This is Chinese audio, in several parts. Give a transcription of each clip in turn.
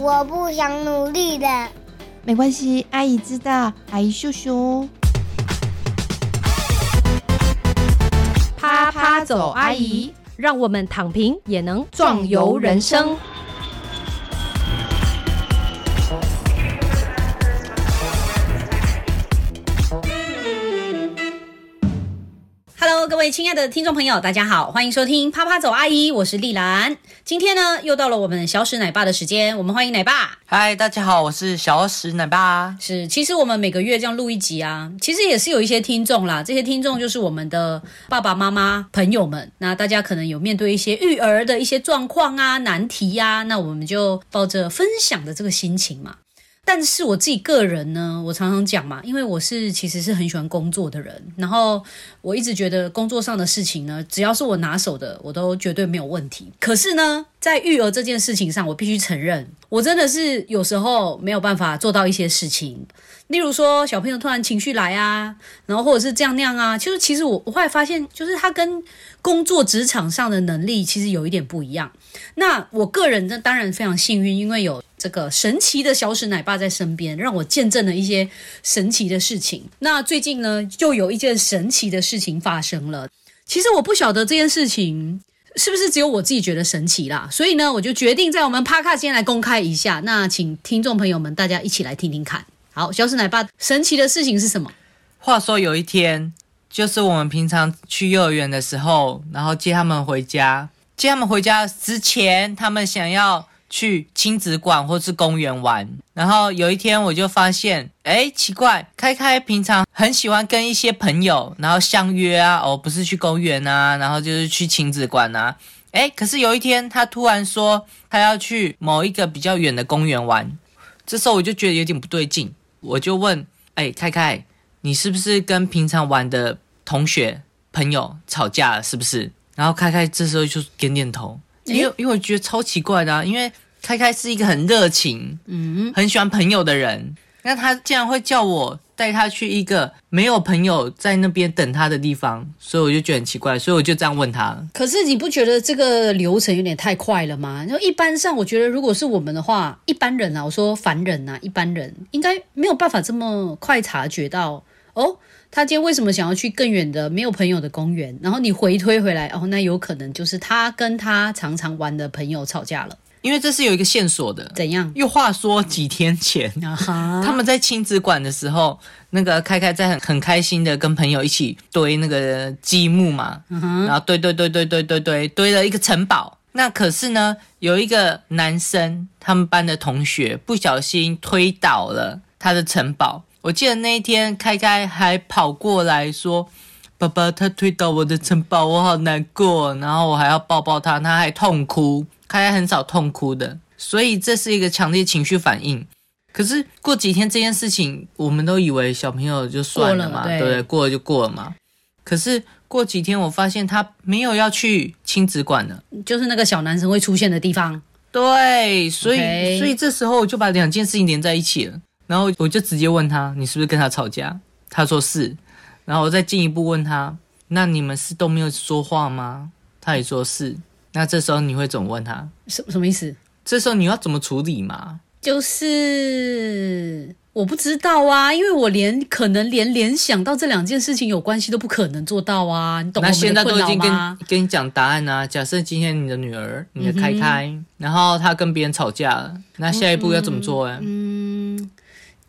我不想努力的。没关系，阿姨知道，阿姨秀秀。啪啪走，阿姨，让我们躺平也能壮游人生。位亲爱的听众朋友，大家好，欢迎收听啪啪走阿姨，我是丽兰。今天呢，又到了我们小史奶爸的时间，我们欢迎奶爸。嗨，大家好，我是小史奶爸。是，其实我们每个月这样录一集啊，其实也是有一些听众啦。这些听众就是我们的爸爸妈妈朋友们。那大家可能有面对一些育儿的一些状况啊、难题呀，那我们就抱着分享的这个心情嘛。但是我自己个人呢，我常常讲嘛，因为我是其实是很喜欢工作的人，然后我一直觉得工作上的事情呢，只要是我拿手的，我都绝对没有问题。可是呢，在育儿这件事情上，我必须承认，我真的是有时候没有办法做到一些事情。例如说，小朋友突然情绪来啊，然后或者是这样那样啊，就是其实我我后来发现，就是他跟工作职场上的能力其实有一点不一样。那我个人呢，当然非常幸运，因为有。这个神奇的小史奶爸在身边，让我见证了一些神奇的事情。那最近呢，就有一件神奇的事情发生了。其实我不晓得这件事情是不是只有我自己觉得神奇啦，所以呢，我就决定在我们帕卡先来公开一下。那请听众朋友们大家一起来听听看。好，小史奶爸神奇的事情是什么？话说有一天，就是我们平常去幼儿园的时候，然后接他们回家，接他们回家之前，他们想要。去亲子馆或是公园玩，然后有一天我就发现，哎，奇怪，开开平常很喜欢跟一些朋友，然后相约啊，哦，不是去公园啊，然后就是去亲子馆啊，哎，可是有一天他突然说他要去某一个比较远的公园玩，这时候我就觉得有点不对劲，我就问，哎，开开，你是不是跟平常玩的同学朋友吵架了，是不是？然后开开这时候就点点头。因为因为我觉得超奇怪的啊，因为开开是一个很热情、嗯，很喜欢朋友的人，那他竟然会叫我带他去一个没有朋友在那边等他的地方，所以我就觉得很奇怪，所以我就这样问他。可是你不觉得这个流程有点太快了吗？就一般上，我觉得如果是我们的话，一般人啊，我说凡人啊，一般人应该没有办法这么快察觉到哦。他今天为什么想要去更远的没有朋友的公园？然后你回推回来，哦，那有可能就是他跟他常常玩的朋友吵架了。因为这是有一个线索的。怎样？又话说几天前，他们在亲子馆的时候，那个开开在很很开心的跟朋友一起堆那个积木嘛，然后堆堆堆堆堆堆堆堆了一个城堡。那可是呢，有一个男生，他们班的同学不小心推倒了他的城堡。我记得那一天，开开还跑过来说：“爸爸，他推倒我的城堡，我好难过。”然后我还要抱抱他，他还痛哭。开开很少痛哭的，所以这是一个强烈情绪反应。可是过几天这件事情，我们都以为小朋友就算了嘛，对不对？过了就过了嘛。可是过几天，我发现他没有要去亲子馆了，就是那个小男生会出现的地方。对，所以所以这时候我就把两件事情连在一起了。然后我就直接问他：“你是不是跟他吵架？”他说是。然后我再进一步问他：“那你们是都没有说话吗？”他也说是。那这时候你会怎么问他？什什么意思？这时候你要怎么处理嘛？就是我不知道啊，因为我连可能连联想到这两件事情有关系都不可能做到啊。你懂那现在都已经跟跟你讲答案啊。假设今天你的女儿，你的开开，然后她跟别人吵架了，那下一步要怎么做呀？嗯。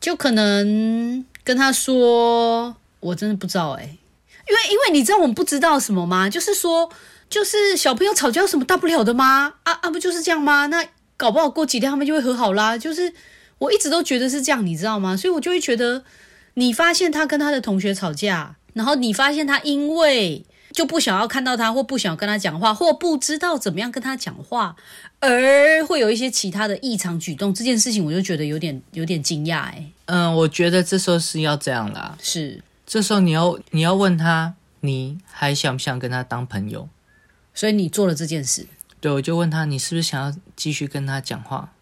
就可能跟她说，我真的不知道哎，因为因为你知道我们不知道什么吗？就是说，就是小朋友吵架有什么大不了的吗？啊啊，不就是这样吗？那搞不好过几天他们就会和好啦。就是我一直都觉得是这样，你知道吗？所以我就会觉得，你发现他跟他的同学吵架，然后你发现他因为。就不想要看到他，或不想跟他讲话，或不知道怎么样跟他讲话，而会有一些其他的异常举动。这件事情我就觉得有点有点惊讶哎。嗯，我觉得这时候是要这样啦。是，这时候你要你要问他，你还想不想跟他当朋友？所以你做了这件事。对，我就问他，你是不是想要继续跟他讲话？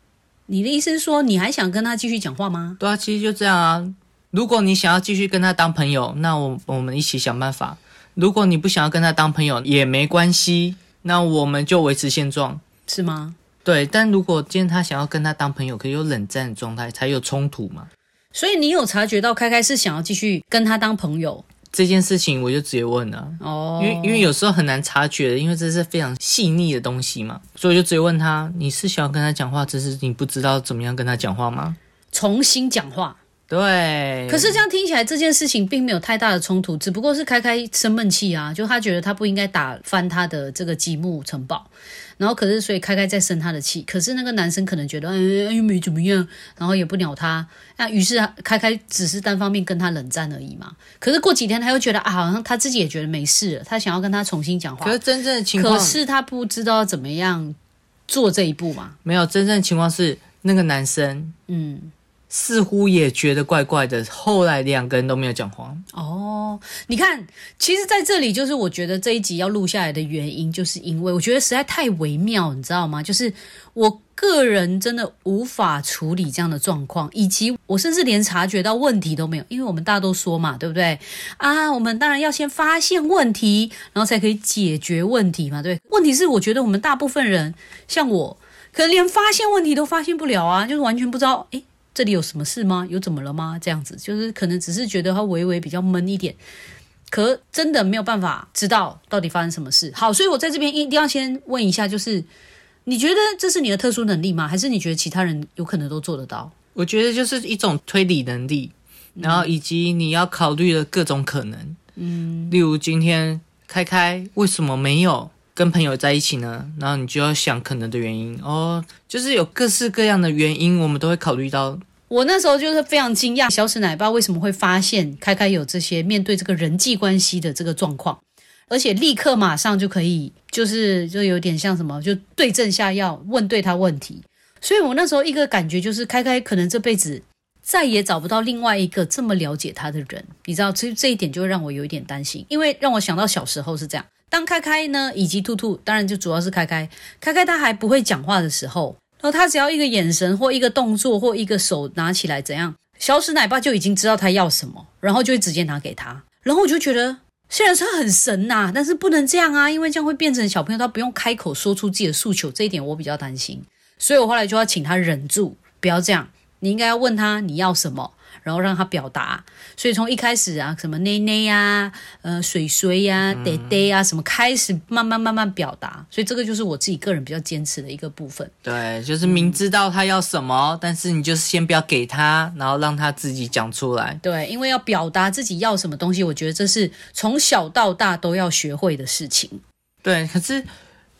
你的意思是说，你还想跟他继续讲话吗？对啊，其实就这样啊。如果你想要继续跟他当朋友，那我我们一起想办法。如果你不想要跟他当朋友也没关系，那我们就维持现状，是吗？对，但如果今天他想要跟他当朋友，可以有冷战的状态，才有冲突嘛。所以你有察觉到开开是想要继续跟他当朋友这件事情我就直接问了，哦，因为因为有时候很难察觉的，因为这是非常细腻的东西嘛，所以我就直接问他：你是想要跟他讲话，只是你不知道怎么样跟他讲话吗？重新讲话。对。可是这样听起来，这件事情并没有太大的冲突，只不过是开开生闷气啊，就他觉得他不应该打翻他的这个积木城堡，然后可是所以开开在生他的气，可是那个男生可能觉得哎又没怎么样，然后也不鸟他，那于是开开只是单方面跟他冷战而已嘛。可是过几天他又觉得啊，好像他自己也觉得没事了，他想要跟他重新讲话可，是真正的情况可是他不知道怎么样做这一步嘛。没有，真正的情况是那个男生嗯，似乎也觉得怪怪的，后来两个人都没有讲话。哦，你看，其实在这里就是我觉得这一集要录下来的原因，就是因为我觉得实在太微妙，你知道吗？就是我个人真的无法处理这样的状况，以及我甚至连察觉到问题都没有，因为我们大家都说嘛，对不对？啊，我们当然要先发现问题，然后才可以解决问题嘛，对。问题是，我觉得我们大部分人，像我，可能连发现问题都发现不了啊，就是完全不知道，诶，这里有什么事吗？有怎么了吗？这样子，就是可能只是觉得他微微比较闷一点，可真的没有办法知道到底发生什么事。好，所以我在这边一定要先问一下，就是你觉得这是你的特殊能力吗？还是你觉得其他人有可能都做得到？我觉得就是一种推理能力，然后以及你要考虑的各种可能。嗯，例如今天开开为什么没有跟朋友在一起呢？然后你就要想可能的原因哦，就是有各式各样的原因，我们都会考虑到。我那时候就是非常惊讶，小史奶爸为什么会发现开开有这些面对这个人际关系的这个状况，而且立刻马上就可以，就是就有点像什么，就对症下药，问对他问题。所以我那时候一个感觉就是，开开可能这辈子再也找不到另外一个这么了解他的人，你知道，其实这一点就让我有一点担心，因为让我想到小时候是这样，当开开呢以及兔兔，当然就主要是开开，开开他还不会讲话的时候。然后他只要一个眼神或一个动作或一个手拿起来怎样，小史奶爸就已经知道他要什么，然后就会直接拿给他。然后我就觉得，虽然他很神呐、但是不能这样啊，因为这样会变成小朋友他不用开口说出自己的诉求，这一点我比较担心。所以我后来就要请他忍住，不要这样。你应该要问他你要什么，然后让他表达。所以从一开始啊，什么内内呀、呃水水呀、爹爹啊，什么开始慢慢慢慢表达。所以这个就是我自己个人比较坚持的一个部分。对，就是明知道他要什么，但是你就是先不要给他，然后让他自己讲出来。对，因为要表达自己要什么东西，我觉得这是从小到大都要学会的事情对，可是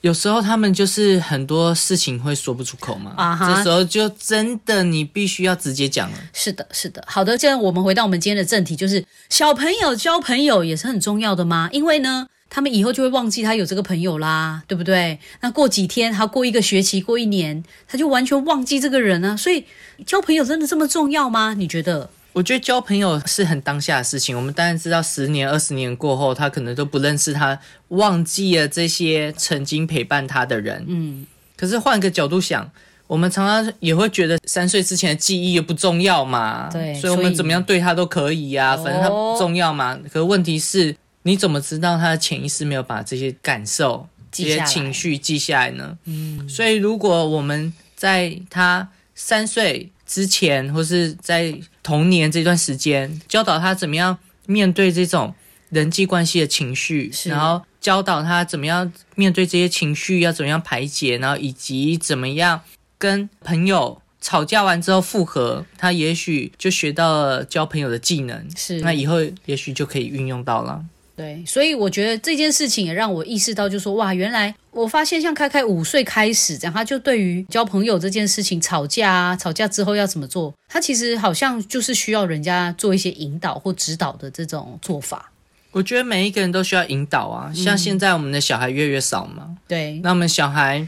有时候他们就是很多事情会说不出口嘛，啊哈这时候就真的你必须要直接讲了。是的，是的。好的，现在我们回到我们今天的正题，就是小朋友交朋友也是很重要的吗？因为呢，他们以后就会忘记他有这个朋友啦，对不对？那过几天，他过一个学期，过一年，他就完全忘记这个人啊。所以交朋友真的这么重要吗？你觉得？我觉得交朋友是很当下的事情，我们当然知道十年、二十年过后，他可能都不认识他，忘记了这些曾经陪伴他的人。嗯，可是换个角度想，我们常常也会觉得三岁之前的记忆也不重要嘛，对所以我们怎么样对他都可以呀、哦反正他不重要嘛。可问题是，你怎么知道他的潜意识没有把这些感受、这些情绪记下来呢？嗯，所以如果我们在他三岁之前，或是在童年这段时间，教导他怎么样面对这种人际关系的情绪，然后教导他怎么样面对这些情绪，要怎么样排解，然后以及怎么样跟朋友吵架完之后复合，他也许就学到了交朋友的技能，是那以后也许就可以运用到了。对，所以我觉得这件事情也让我意识到，就说哇，原来我发现像开开五岁开始这样，他就对于交朋友这件事情，吵架啊，吵架之后要怎么做，他其实好像就是需要人家做一些引导或指导的这种做法。我觉得每一个人都需要引导啊，像现在我们的小孩越来越少嘛，对，那我们小孩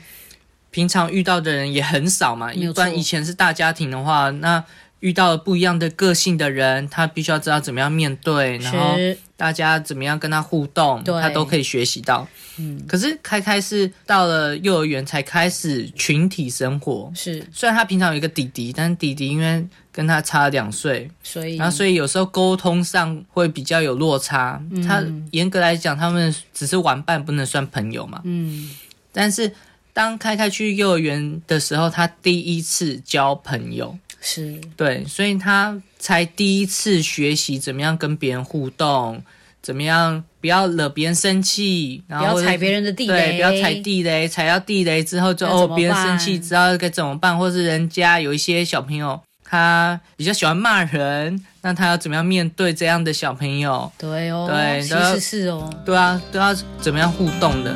平常遇到的人也很少嘛。一般以前是大家庭的话，那遇到了不一样的个性的人，他必须要知道怎么样面对，然后，大家怎么样跟他互动，他都可以学习到。嗯，可是开开是到了幼儿园才开始群体生活，是，虽然他平常有一个弟弟，但是弟弟因为跟他差两岁，所以，然后所以有时候沟通上会比较有落差。他严格来讲，他们只是玩伴，不能算朋友嘛。嗯，但是当开开去幼儿园的时候，他第一次交朋友，是对，所以他才第一次学习怎么样跟别人互动，怎么样不要惹别人生气，然后不要踩别人的地对，雷，不要踩地雷，踩到地雷之后就哦，别人生气，知道该怎么办，或是人家有一些小朋友他比较喜欢骂人，那他要怎么样面对这样的小朋友？对哦，对其实是哦，对啊，都要怎么样互动的？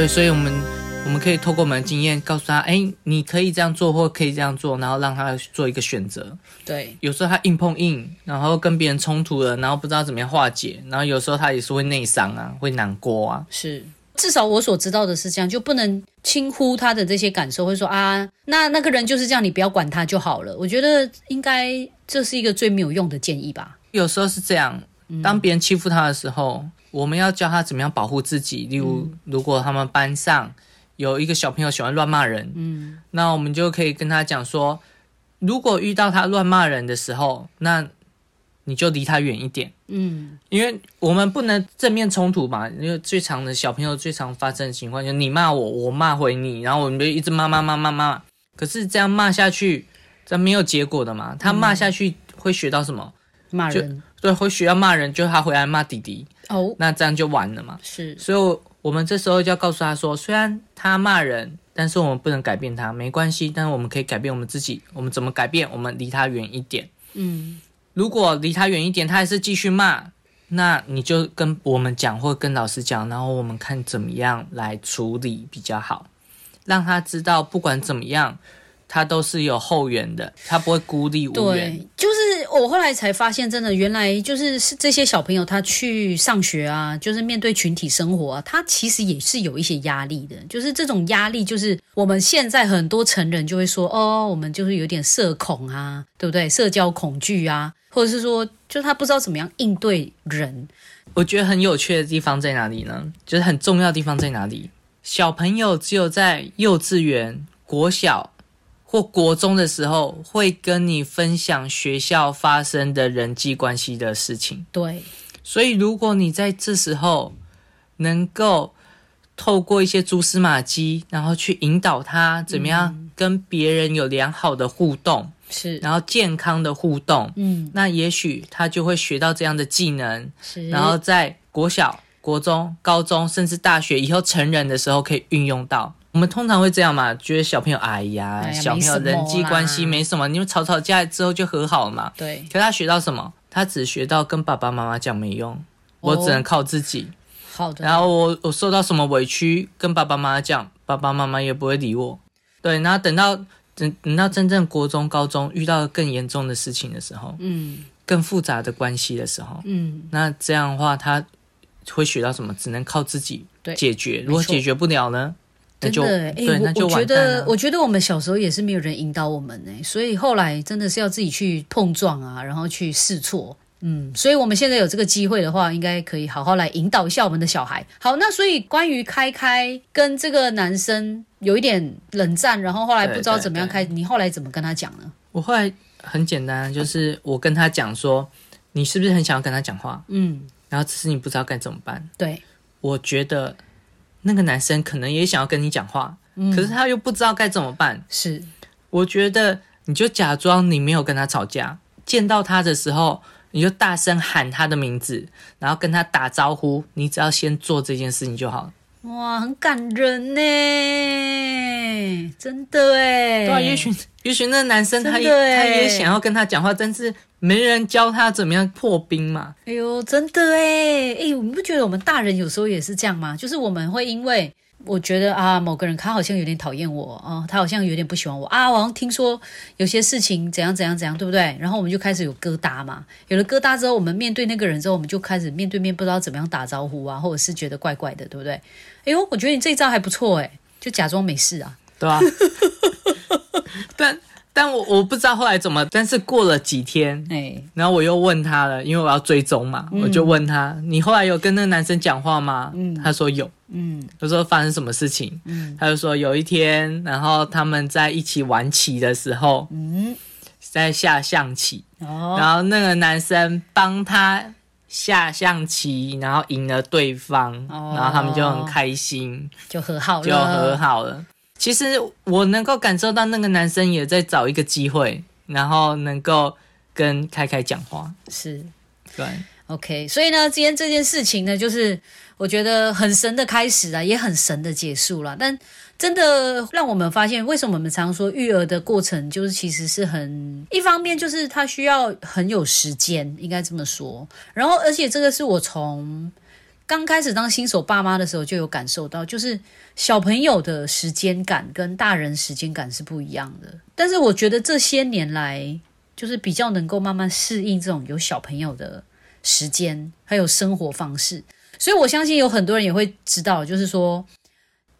对，所以我们我们可以透过我们的经验告诉他，哎，你可以这样做，或可以这样做，然后让他做一个选择。对，有时候他硬碰硬，然后跟别人冲突了，然后不知道怎么样化解，然后有时候他也是会内伤啊，会难过啊。是，至少我所知道的是这样，就不能轻忽他的这些感受，会说啊，那那个人就是这样，你不要管他就好了。我觉得应该这是一个最没有用的建议吧。有时候是这样，当别人欺负他的时候，我们要教他怎么样保护自己。例如，如果他们班上有一个小朋友喜欢乱骂人，嗯，那我们就可以跟他讲说，如果遇到他乱骂人的时候，那你就离他远一点。嗯，因为我们不能正面冲突嘛，因为最常的小朋友最常发生的情况就是你骂我，我骂回你，然后我们就一直骂骂骂骂骂。可是这样骂下去，这没有结果的嘛。他骂下去会学到什么？就骂人对，会学到骂人，就他回来骂弟弟，哦，那这样就完了嘛。是所以我们这时候就要告诉他说，虽然他骂人，但是我们不能改变他，没关系，但是我们可以改变我们自己。我们怎么改变？我们离他远一点。嗯，如果离他远一点，他还是继续骂，那你就跟我们讲，或跟老师讲，然后我们看怎么样来处理比较好，让他知道不管怎么样，他都是有后援的，他不会孤立无援。对，就是我后来才发现，真的原来就是是这些小朋友他去上学啊，就是面对群体生活啊，他其实也是有一些压力的。就是这种压力，就是我们现在很多成人就会说，哦，我们就是有点社恐啊，对不对？社交恐惧啊，或者是说，就他不知道怎么样应对人。我觉得很有趣的地方在哪里呢？就是很重要的地方在哪里？小朋友只有在幼稚园、国小或国中的时候，会跟你分享学校发生的人际关系的事情。对，所以，如果你在这时候能够透过一些蛛丝马迹，然后去引导他怎么样跟别人有良好的互动，是，然后健康的互动，嗯，那也许他就会学到这样的技能，是，然后在国小、国中、高中，甚至大学以后成人的时候可以运用到。我们通常会这样嘛，觉得小朋友，哎呀，哎呀小朋友人际关系啦没什么，你们吵吵架之后就和好了嘛。对，可他学到什么？他只学到跟爸爸妈妈讲没用，我只能靠自己。好的，然后我我受到什么委屈，跟爸爸妈妈讲，爸爸妈妈也不会理我。对，然后等到等等到真正国中、高中遇到更严重的事情的时候，嗯更复杂的关系的时候，嗯，那这样的话，他会学到什么？只能靠自己对解决。如果解决不了呢？那就真的，哎、对，那就我我觉完蛋了，。得我觉得我们小时候也是没有人引导我们呢、所以后来真的是要自己去碰撞啊，然后去试错。嗯，所以我们现在有这个机会的话，应该可以好好来引导一下我们的小孩。好，那所以关于开开跟这个男生有一点冷战，然后后来不知道怎么样开，你后来怎么跟他讲呢？我后来很简单，就是我跟他讲说，你是不是很想要跟他讲话？嗯，然后只是你不知道该怎么办。对，我觉得那个男生可能也想要跟你讲话，嗯可是他又不知道该怎么办。是我觉得你就假装你没有跟他吵架，见到他的时候，你就大声喊他的名字，然后跟他打招呼。你只要先做这件事情就好了。哇，很感人呢，真的哎。对啊，也许也许那个男生他也他也想要跟他讲话，但是没人教他怎么样破冰嘛。哎呦，真的哎，哎，你不觉得我们大人有时候也是这样吗？就是我们会因为我觉得啊，某个人他好像有点讨厌我啊、他好像有点不喜欢我啊，我好像听说有些事情怎样怎样怎样，对不对？然后我们就开始有疙瘩嘛，有了疙瘩之后，我们面对那个人之后，我们就开始面对面不知道怎么样打招呼啊，或者是觉得怪怪的，对不对？哎呦，我觉得你这一招还不错哎，就假装没事啊。对吧、但但我我不知道后来怎么，但是过了几天，哎，然后我又问他了，因为我要追踪嘛，我就问他，你后来有跟那个男生讲话吗？他说有。嗯。我说发生什么事情？嗯。他就说有一天，然后他们在一起玩棋的时候，嗯，在下象棋，哦，然后那个男生帮他下象棋，然后赢了对方，哦。然后他们就很开心，就和好了，就和好了。其实我能够感受到那个男生也在找一个机会，然后能够跟开开讲话。是。对，OK，所以呢，今天这件事情呢，就是我觉得很神的开始啊，也很神的结束了。但真的让我们发现，为什么我们常说育儿的过程，就是其实是很一方面就是他需要很有时间，应该这么说。然后，而且这个是我从刚开始当新手爸妈的时候就有感受到，就是小朋友的时间感跟大人时间感是不一样的。但是我觉得这些年来，就是比较能够慢慢适应这种有小朋友的时间，还有生活方式。所以我相信有很多人也会知道，就是说，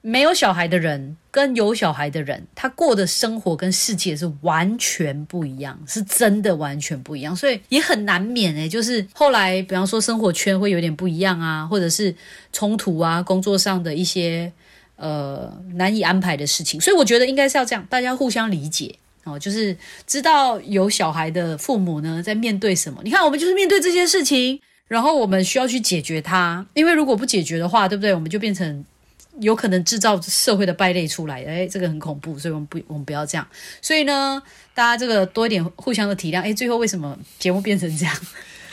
没有小孩的人跟有小孩的人，他过的生活跟世界是完全不一样，是真的完全不一样。所以也很难免诶、就是后来，比方说生活圈会有点不一样啊，或者是冲突啊，工作上的一些呃难以安排的事情。所以我觉得应该是要这样，大家互相理解。哦，就是知道有小孩的父母呢，在面对什么？你看，我们就是面对这些事情，然后我们需要去解决它。因为如果不解决的话，对不对？我们就变成有可能制造社会的败类出来。哎，这个很恐怖，所以我们不，我们不要这样。所以呢，大家这个多一点互相的体谅。哎，最后为什么节目变成这样？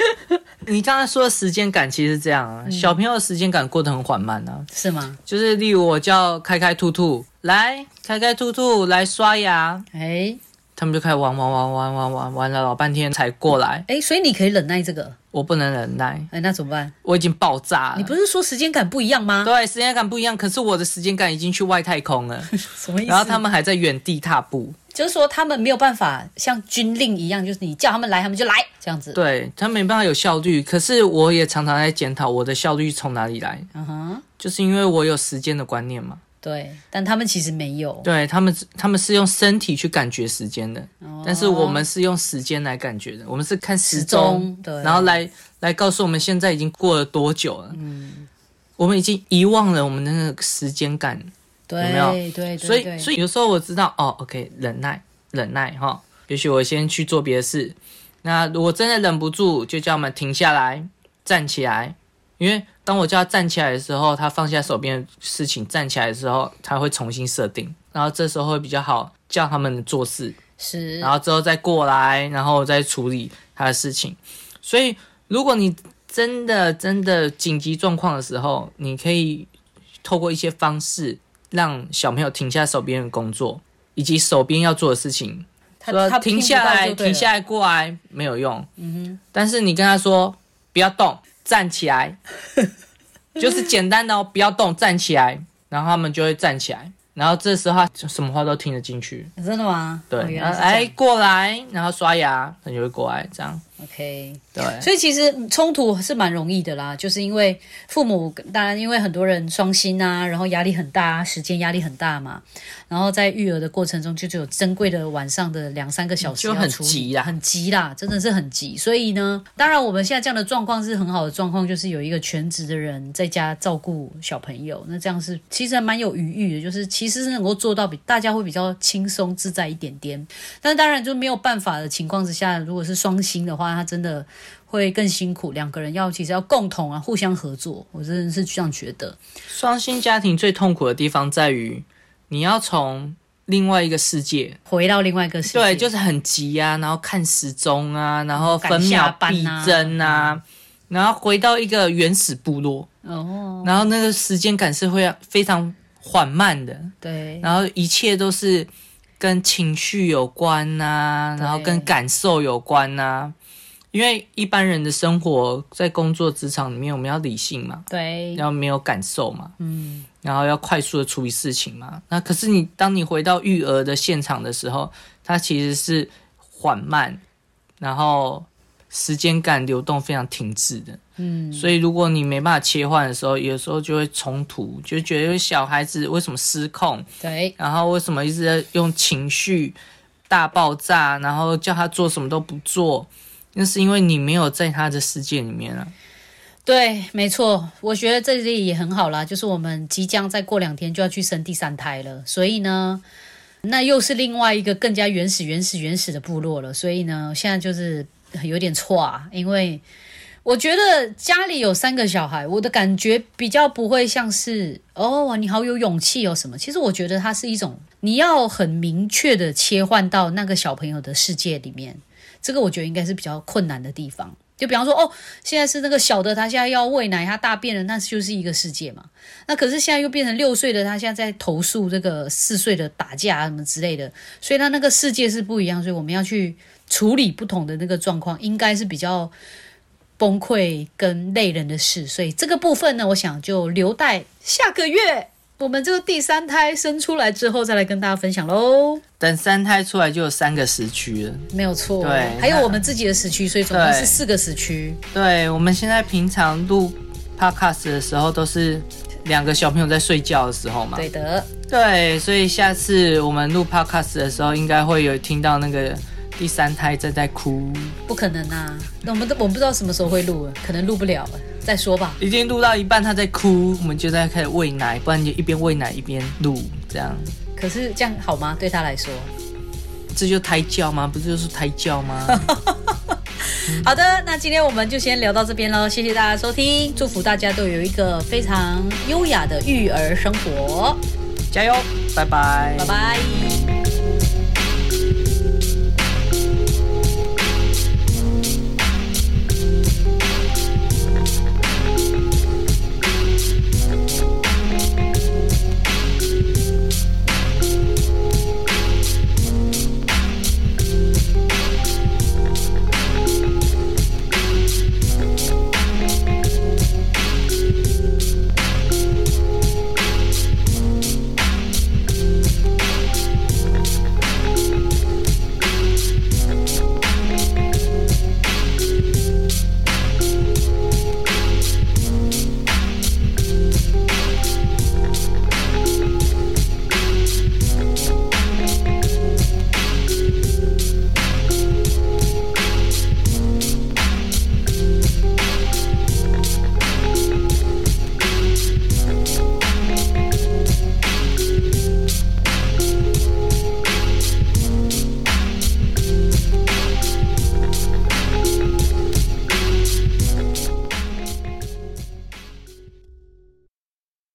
你刚才说的时间感其实是这样啊，小朋友的时间感过得很缓慢啊。是吗？就是例如我叫开开兔兔来，开开兔兔来刷牙，哎他们就开始玩玩玩玩玩玩玩了老半天才过来，哎，所以你可以忍耐这个。我不能忍耐，哎，那怎么办？我已经爆炸了。你不是说时间感不一样吗？对时间感不一样，可是我的时间感已经去外太空了，什么意思？然后他们还在原地踏步，就是说他们没有办法像军令一样，就是你叫他们来，他们就来这样子。对他没办法有效率。可是我也常常在检讨我的效率从哪里来，嗯哼，就是因为我有时间的观念嘛。对，但他们其实没有。对他们，他们是用身体去感觉时间的，哦但是我们是用时间来感觉的，我们是看时时钟，对，然后来来告诉我们现在已经过了多久了。嗯，我们已经遗忘了我们的那个时间感，对有没有对对所以所以有时候我知道哦，OK，忍耐忍耐哈，也许我先去做别的事。那如果真的忍不住，就叫我们停下来，站起来。因为当我叫他站起来的时候，他放下手边的事情，站起来的时候，他会重新设定，然后这时候会比较好叫他们做事。是，然后之后再过来，然后再处理他的事情。所以，如果你真的真的紧急状况的时候，你可以透过一些方式让小朋友停下手边的工作，以及手边要做的事情。他说停他听不下来，停下来，过来没有用。嗯哼。但是你跟他说不要动，站起来，就是简单的哦，不要动，站起来，然后他们就会站起来。然后这时候他什么话都听得进去。真的吗？对，哦然后哎过来，然后刷牙，他就会过来，这样 OK。对。所以其实冲突是蛮容易的啦，就是因为父母当然因为很多人双薪啊，然后压力很大，时间压力很大嘛，然后在育儿的过程中就只有珍贵的晚上的两三个小时就很急啦很急啦，真的是很急。所以呢，当然我们现在这样的状况是很好的状况，就是有一个全职的人在家照顾小朋友，那这样是其实还蛮有余裕的，就是其实是能够做到比大家会比较轻松自在一点点。但是当然就没有办法的情况之下，如果是双薪的话，他真的会更辛苦。两个人要其实要共同啊，互相合作，我真的是这样觉得。双薪家庭最痛苦的地方在于，你要从另外一个世界，回到另外一个世界，对，就是很急啊，然后看时钟啊，然后分秒必争啊，然后回到一个原始部落，哦，然后那个时间感是会非常缓慢的，对，然后一切都是跟情绪有关呐、然后跟感受有关呐、因为一般人的生活在工作职场里面，我们要理性嘛，对，要没有感受嘛，嗯，然后要快速的处理事情嘛。那可是你当你回到育儿的现场的时候，它其实是缓慢，然后时间感流动非常停滞的。嗯，所以如果你没办法切换的时候，有时候就会冲突，就觉得小孩子为什么失控，对，然后为什么一直在用情绪大爆炸，然后叫他做什么都不做，那是因为你没有在他的世界里面啊。对，没错，我觉得这里也很好啦，就是我们即将再过两天就要去生第三胎了，所以呢，那又是另外一个更加原始、原始、原始的部落了，所以呢，现在就是有点错啊，因为我觉得家里有三个小孩，我的感觉比较不会像是哦，你好有勇气哦什么，其实我觉得它是一种你要很明确的切换到那个小朋友的世界里面，这个我觉得应该是比较困难的地方。就比方说，哦，现在是那个小的，他现在要喂奶，他大便了，那就是一个世界嘛。那可是现在又变成六岁的，他现在在投诉这个四岁的打架什么之类的，所以他那个世界是不一样。所以我们要去处理不同的那个状况，应该是比较崩溃跟累人的事。所以这个部分呢，我想就留待下个月我们这个第三胎生出来之后再来跟大家分享喽。等三胎出来就有三个时区了。没有错，对还有我们自己的时区，所以总共是四个时区。对，我们现在平常录 podcast 的时候都是两个小朋友在睡觉的时候嘛。对的，对，所以下次我们录 podcast 的时候，应该会有听到那个第三胎正在哭，不可能啊！那我们都我们不知道什么时候会录，可能录不了了，再说吧。已经录到一半他在哭，我们就在开始喂奶，不然就一边喂奶一边录，这样可是这样好吗？对他来说，这就胎教吗？不就是胎教吗？好的，那今天我们就先聊到这边喽，谢谢大家收听，祝福大家都有一个非常优雅的育儿生活，加油，拜拜，拜拜。